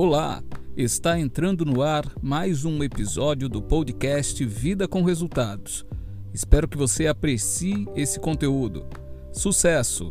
Olá, está entrando no ar mais um episódio do podcast Vida com Resultados. Espero que você aprecie esse conteúdo. Sucesso!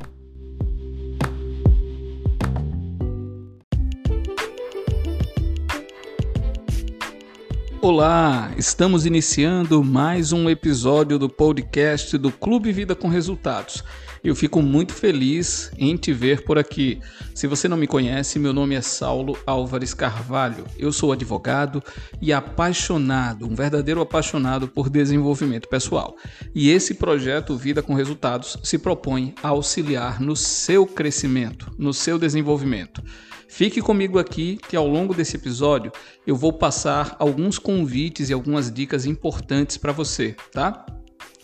Olá, estamos iniciando mais um episódio do podcast do Clube Vida com Resultados. Eu fico muito feliz em te ver por aqui. Se você não me conhece, meu nome é Saulo Álvares Carvalho. Eu sou advogado e apaixonado, um verdadeiro apaixonado por desenvolvimento pessoal. E esse projeto Vida com Resultados se propõe a auxiliar no seu crescimento, no seu desenvolvimento. Fique comigo aqui que ao longo desse episódio eu vou passar alguns convites e algumas dicas importantes para você, tá?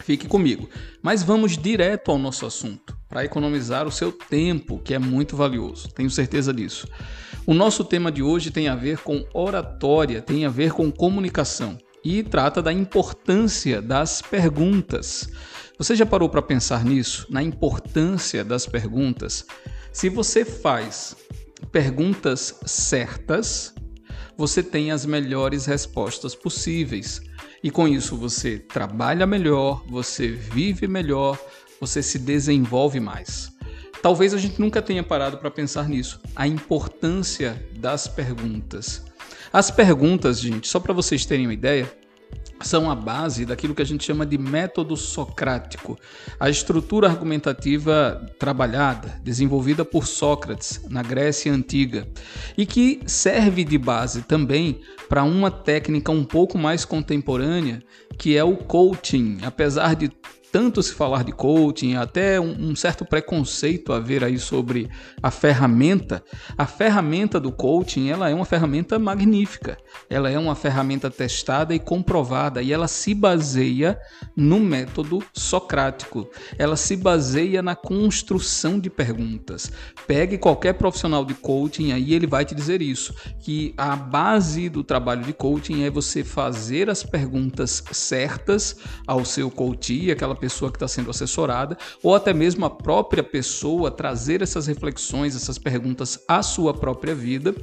Fique comigo. Mas vamos direto ao nosso assunto, para economizar o seu tempo, que é muito valioso, tenho certeza disso. O nosso tema de hoje tem a ver com oratória, tem a ver com comunicação e trata da importância das perguntas. Você já parou para pensar nisso? Na importância das perguntas? Se você faz perguntas certas, você tem as melhores respostas possíveis. E com isso você trabalha melhor, você vive melhor, você se desenvolve mais. Talvez a gente nunca tenha parado para pensar nisso, a importância das perguntas. As perguntas, gente, só para vocês terem uma ideia, são a base daquilo que a gente chama de método socrático, a estrutura argumentativa trabalhada, desenvolvida por Sócrates na Grécia Antiga, e que serve de base também para uma técnica um pouco mais contemporânea, que é o coaching. Apesar de tanto se falar de coaching, até um, um, certo preconceito a ver aí sobre a ferramenta. A ferramenta do coaching, ela é uma ferramenta magnífica. Ela é uma ferramenta testada e comprovada e ela se baseia no método socrático. Ela se baseia na construção de perguntas. Pegue qualquer profissional de coaching aí, ele vai te dizer isso, que a base do trabalho de coaching é você fazer as perguntas certas ao seu coach, aquela pessoa que está sendo assessorada, ou até mesmo a própria pessoa trazer essas reflexões, essas perguntas à sua própria vida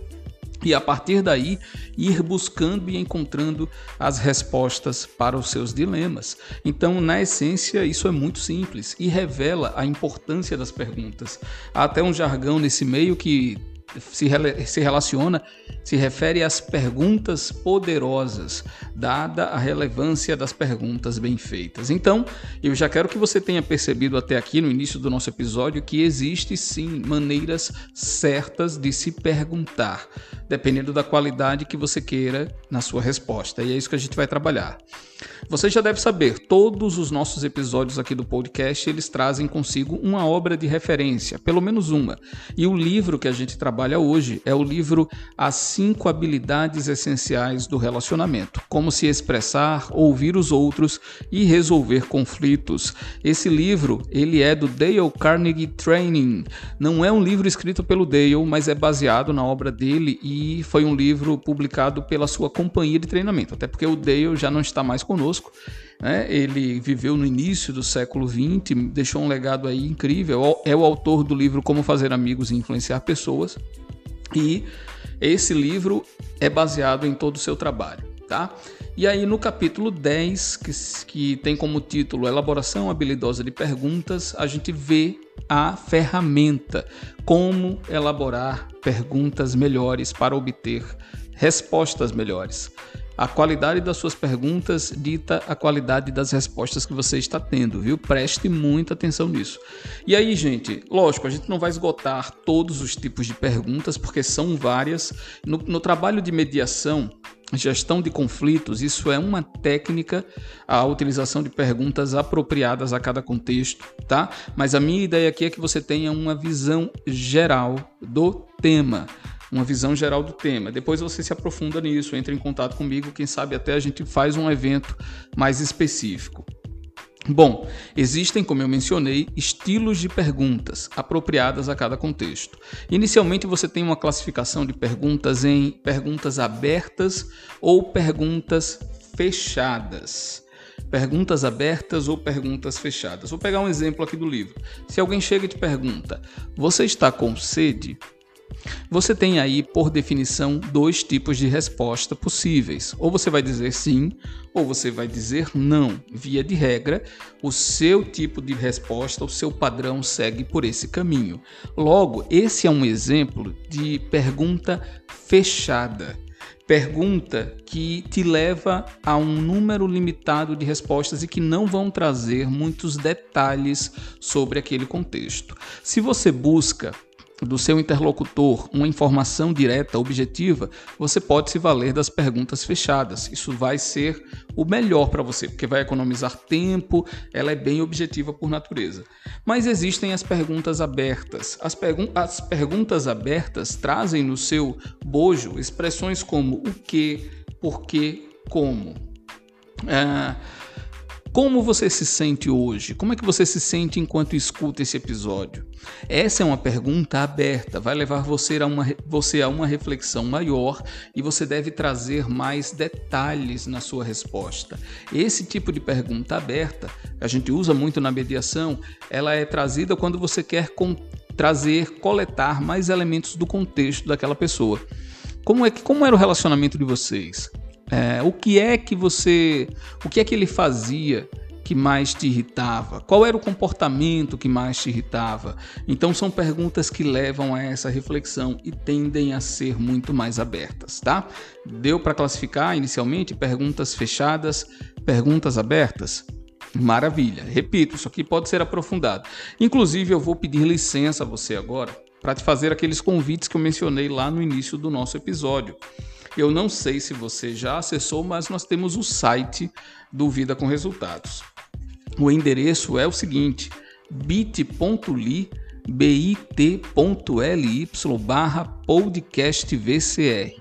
e a partir daí ir buscando e encontrando as respostas para os seus dilemas. Então, na essência, isso é muito simples e revela a importância das perguntas. Há até um jargão nesse meio que se, se relaciona, se refere às perguntas poderosas, dada a relevância das perguntas bem feitas. Então, eu já quero que você tenha percebido até aqui no início do nosso episódio que existe sim maneiras certas de se perguntar, dependendo da qualidade que você queira na sua resposta. E é isso que a gente vai trabalhar. Você já deve saber, todos os nossos episódios aqui do podcast, eles trazem consigo uma obra de referência, pelo menos uma. E o livro que a gente trabalha hoje é o livro As cinco habilidades essenciais do relacionamento: Como se expressar, ouvir os outros e resolver conflitos. Esse livro, ele é do Dale Carnegie Training. Não é um livro escrito pelo Dale, mas é baseado na obra dele e foi um livro publicado pela sua companhia de treinamento, até porque o Dale já não está mais conosco. Né? Ele viveu no início do século XX, deixou um legado aí incrível. É o autor do livro Como Fazer Amigos e Influenciar Pessoas. E esse livro é baseado em todo o seu trabalho. Tá? E aí, no capítulo 10, que, que tem como título Elaboração Habilidosa de Perguntas, a gente vê a ferramenta, como elaborar perguntas melhores para obter respostas melhores. A qualidade das suas perguntas dita a qualidade das respostas que você está tendo, viu? Preste muita atenção nisso. E aí, gente, lógico, a gente não vai esgotar todos os tipos de perguntas, porque são várias. No, no trabalho de mediação, gestão de conflitos, isso é uma técnica, a utilização de perguntas apropriadas a cada contexto, tá? Mas a minha ideia aqui é que você tenha uma visão geral do tema uma visão geral do tema. Depois você se aprofunda nisso, entra em contato comigo, quem sabe até a gente faz um evento mais específico. Bom, existem, como eu mencionei, estilos de perguntas apropriadas a cada contexto. Inicialmente, você tem uma classificação de perguntas em perguntas abertas ou perguntas fechadas. Perguntas abertas ou perguntas fechadas. Vou pegar um exemplo aqui do livro. Se alguém chega e te pergunta: Você está com sede? Você tem aí, por definição, dois tipos de resposta possíveis. Ou você vai dizer sim, ou você vai dizer não. Via de regra, o seu tipo de resposta, o seu padrão segue por esse caminho. Logo, esse é um exemplo de pergunta fechada pergunta que te leva a um número limitado de respostas e que não vão trazer muitos detalhes sobre aquele contexto. Se você busca do seu interlocutor uma informação direta, objetiva, você pode se valer das perguntas fechadas. Isso vai ser o melhor para você, porque vai economizar tempo, ela é bem objetiva por natureza. Mas existem as perguntas abertas. As, pergun as perguntas abertas trazem no seu bojo expressões como o que, por que, como. Ah, como você se sente hoje? Como é que você se sente enquanto escuta esse episódio? Essa é uma pergunta aberta, vai levar você a uma, você a uma reflexão maior e você deve trazer mais detalhes na sua resposta. Esse tipo de pergunta aberta, a gente usa muito na mediação, ela é trazida quando você quer com, trazer, coletar mais elementos do contexto daquela pessoa. Como é como era o relacionamento de vocês? É, o que é que você. O que é que ele fazia que mais te irritava? Qual era o comportamento que mais te irritava? Então são perguntas que levam a essa reflexão e tendem a ser muito mais abertas, tá? Deu para classificar inicialmente perguntas fechadas, perguntas abertas? Maravilha. Repito, isso aqui pode ser aprofundado. Inclusive, eu vou pedir licença a você agora para te fazer aqueles convites que eu mencionei lá no início do nosso episódio. Eu não sei se você já acessou, mas nós temos o site do Vida com Resultados. O endereço é o seguinte: bit.ly bit.ly barra podcastvcr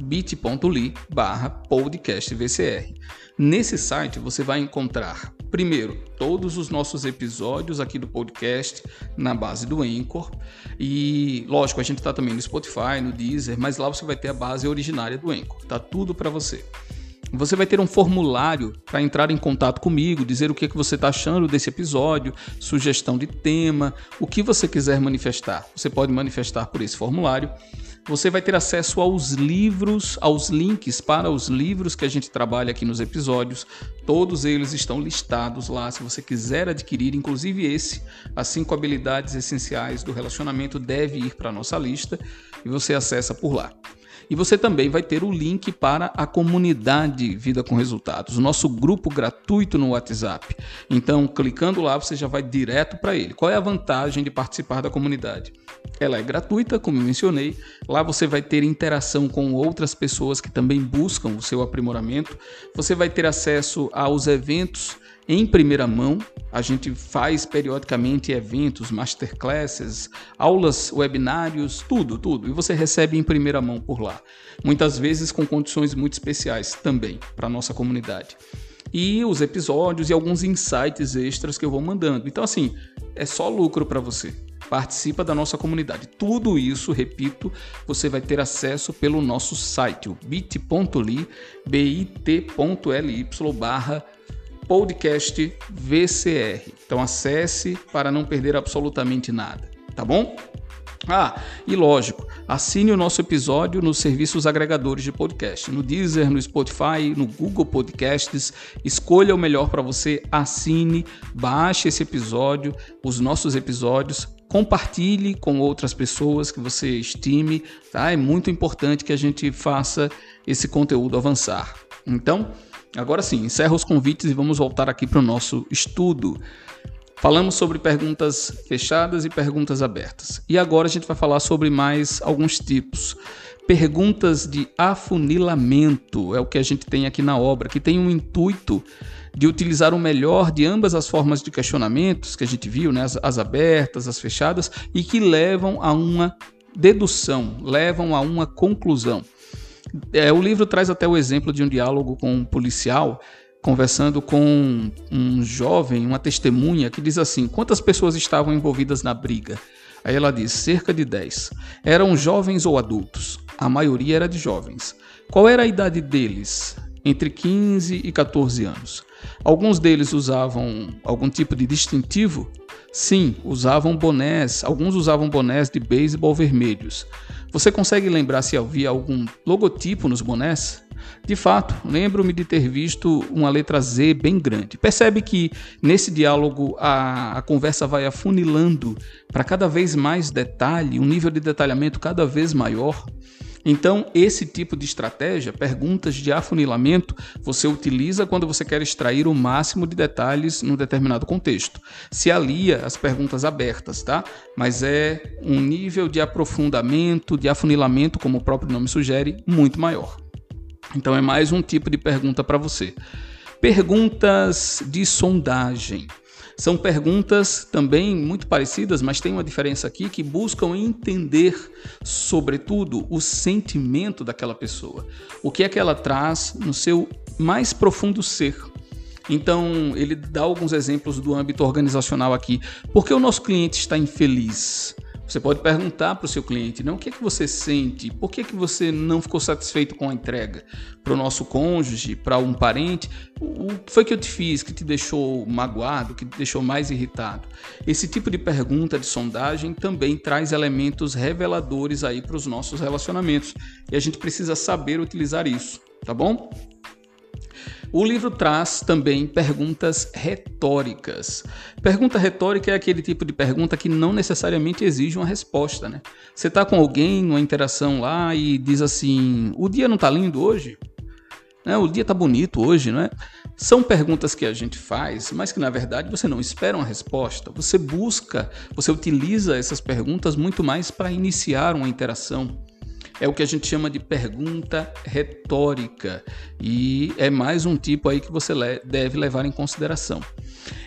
bit.ly barra podcastvcr Nesse site você vai encontrar, primeiro, todos os nossos episódios aqui do podcast na base do Anchor. E, lógico, a gente está também no Spotify, no Deezer, mas lá você vai ter a base originária do Anchor. Tá tudo para você. Você vai ter um formulário para entrar em contato comigo, dizer o que, é que você está achando desse episódio, sugestão de tema, o que você quiser manifestar. Você pode manifestar por esse formulário. Você vai ter acesso aos livros, aos links para os livros que a gente trabalha aqui nos episódios. Todos eles estão listados lá se você quiser adquirir, inclusive esse, as cinco habilidades essenciais do relacionamento deve ir para a nossa lista e você acessa por lá. E você também vai ter o link para a comunidade Vida com Resultados, nosso grupo gratuito no WhatsApp. Então, clicando lá, você já vai direto para ele. Qual é a vantagem de participar da comunidade? Ela é gratuita, como eu mencionei. Lá você vai ter interação com outras pessoas que também buscam o seu aprimoramento. Você vai ter acesso aos eventos em primeira mão. A gente faz periodicamente eventos, masterclasses, aulas, webinários, tudo, tudo. E você recebe em primeira mão por lá. Muitas vezes com condições muito especiais também para nossa comunidade. E os episódios e alguns insights extras que eu vou mandando. Então, assim, é só lucro para você. Participa da nossa comunidade. Tudo isso, repito, você vai ter acesso pelo nosso site, o bit.ly, bit.ly barra podcast VCR. Então acesse para não perder absolutamente nada, tá bom? Ah, e lógico, assine o nosso episódio nos serviços agregadores de podcast, no Deezer, no Spotify, no Google Podcasts. Escolha o melhor para você, assine, baixe esse episódio, os nossos episódios, compartilhe com outras pessoas que você estime, tá? É muito importante que a gente faça esse conteúdo avançar. Então, Agora sim, encerro os convites e vamos voltar aqui para o nosso estudo. Falamos sobre perguntas fechadas e perguntas abertas. E agora a gente vai falar sobre mais alguns tipos. Perguntas de afunilamento é o que a gente tem aqui na obra, que tem um intuito de utilizar o melhor de ambas as formas de questionamentos que a gente viu, né? as, as abertas, as fechadas, e que levam a uma dedução, levam a uma conclusão. É, o livro traz até o exemplo de um diálogo com um policial conversando com um jovem, uma testemunha, que diz assim: quantas pessoas estavam envolvidas na briga? Aí ela diz: cerca de 10. Eram jovens ou adultos? A maioria era de jovens. Qual era a idade deles? Entre 15 e 14 anos. Alguns deles usavam algum tipo de distintivo? Sim, usavam bonés. Alguns usavam bonés de beisebol vermelhos. Você consegue lembrar se havia algum logotipo nos bonés? De fato, lembro-me de ter visto uma letra Z bem grande. Percebe que nesse diálogo a, a conversa vai afunilando para cada vez mais detalhe, um nível de detalhamento cada vez maior. Então, esse tipo de estratégia, perguntas de afunilamento, você utiliza quando você quer extrair o máximo de detalhes num determinado contexto. Se alia às perguntas abertas, tá? Mas é um nível de aprofundamento, de afunilamento, como o próprio nome sugere, muito maior. Então, é mais um tipo de pergunta para você. Perguntas de sondagem. São perguntas também muito parecidas, mas tem uma diferença aqui que buscam entender, sobretudo, o sentimento daquela pessoa. O que é que ela traz no seu mais profundo ser. Então, ele dá alguns exemplos do âmbito organizacional aqui. Por que o nosso cliente está infeliz? Você pode perguntar para o seu cliente, não, o que é que você sente? Por que, é que você não ficou satisfeito com a entrega? Para o nosso cônjuge, para um parente, o que foi que eu te fiz que te deixou magoado, que te deixou mais irritado? Esse tipo de pergunta de sondagem também traz elementos reveladores aí para os nossos relacionamentos e a gente precisa saber utilizar isso, tá bom? O livro traz também perguntas retóricas. Pergunta retórica é aquele tipo de pergunta que não necessariamente exige uma resposta, né? Você está com alguém numa interação lá e diz assim: "O dia não está lindo hoje?" Né? O dia está bonito hoje, não é? São perguntas que a gente faz, mas que na verdade você não espera uma resposta. Você busca, você utiliza essas perguntas muito mais para iniciar uma interação é o que a gente chama de pergunta retórica e é mais um tipo aí que você deve levar em consideração.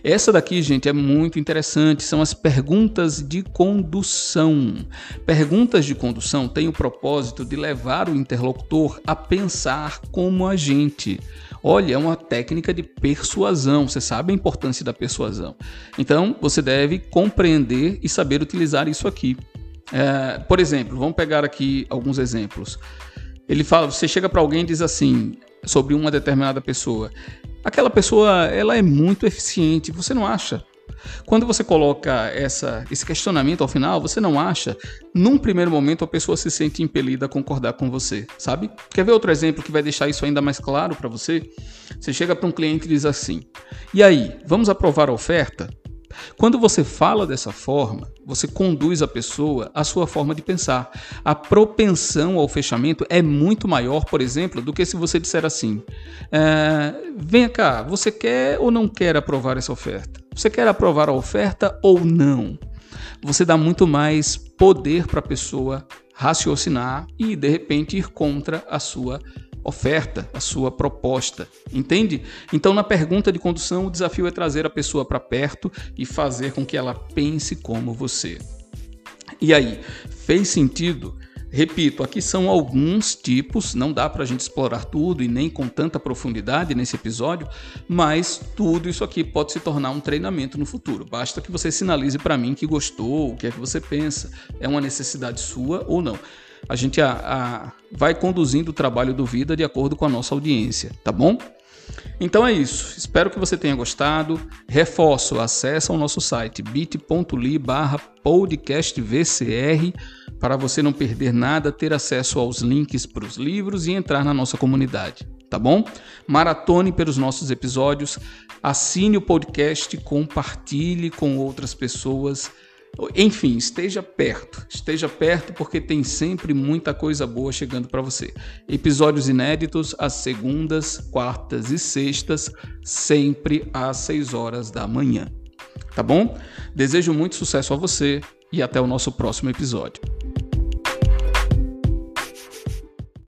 Essa daqui, gente, é muito interessante, são as perguntas de condução. Perguntas de condução têm o propósito de levar o interlocutor a pensar como a gente. Olha, é uma técnica de persuasão, você sabe a importância da persuasão. Então, você deve compreender e saber utilizar isso aqui. É, por exemplo, vamos pegar aqui alguns exemplos. Ele fala, você chega para alguém e diz assim sobre uma determinada pessoa. Aquela pessoa, ela é muito eficiente, você não acha? Quando você coloca essa, esse questionamento ao final, você não acha? Num primeiro momento, a pessoa se sente impelida a concordar com você, sabe? Quer ver outro exemplo que vai deixar isso ainda mais claro para você? Você chega para um cliente e diz assim: E aí, vamos aprovar a oferta? Quando você fala dessa forma, você conduz a pessoa à sua forma de pensar. A propensão ao fechamento é muito maior, por exemplo, do que se você disser assim: é, venha cá, você quer ou não quer aprovar essa oferta? Você quer aprovar a oferta ou não? Você dá muito mais poder para a pessoa raciocinar e de repente ir contra a sua oferta, a sua proposta, entende? Então, na pergunta de condução, o desafio é trazer a pessoa para perto e fazer com que ela pense como você. E aí, fez sentido? Repito, aqui são alguns tipos, não dá para a gente explorar tudo e nem com tanta profundidade nesse episódio, mas tudo isso aqui pode se tornar um treinamento no futuro. Basta que você sinalize para mim que gostou, o que é que você pensa, é uma necessidade sua ou não a gente a, a, vai conduzindo o trabalho do Vida de acordo com a nossa audiência, tá bom? Então é isso. Espero que você tenha gostado. Reforço, acesse o nosso site bit.ly barra podcastvcr para você não perder nada, ter acesso aos links para os livros e entrar na nossa comunidade, tá bom? Maratone pelos nossos episódios, assine o podcast, compartilhe com outras pessoas enfim, esteja perto. Esteja perto porque tem sempre muita coisa boa chegando para você. Episódios inéditos às segundas, quartas e sextas, sempre às 6 horas da manhã. Tá bom? Desejo muito sucesso a você e até o nosso próximo episódio.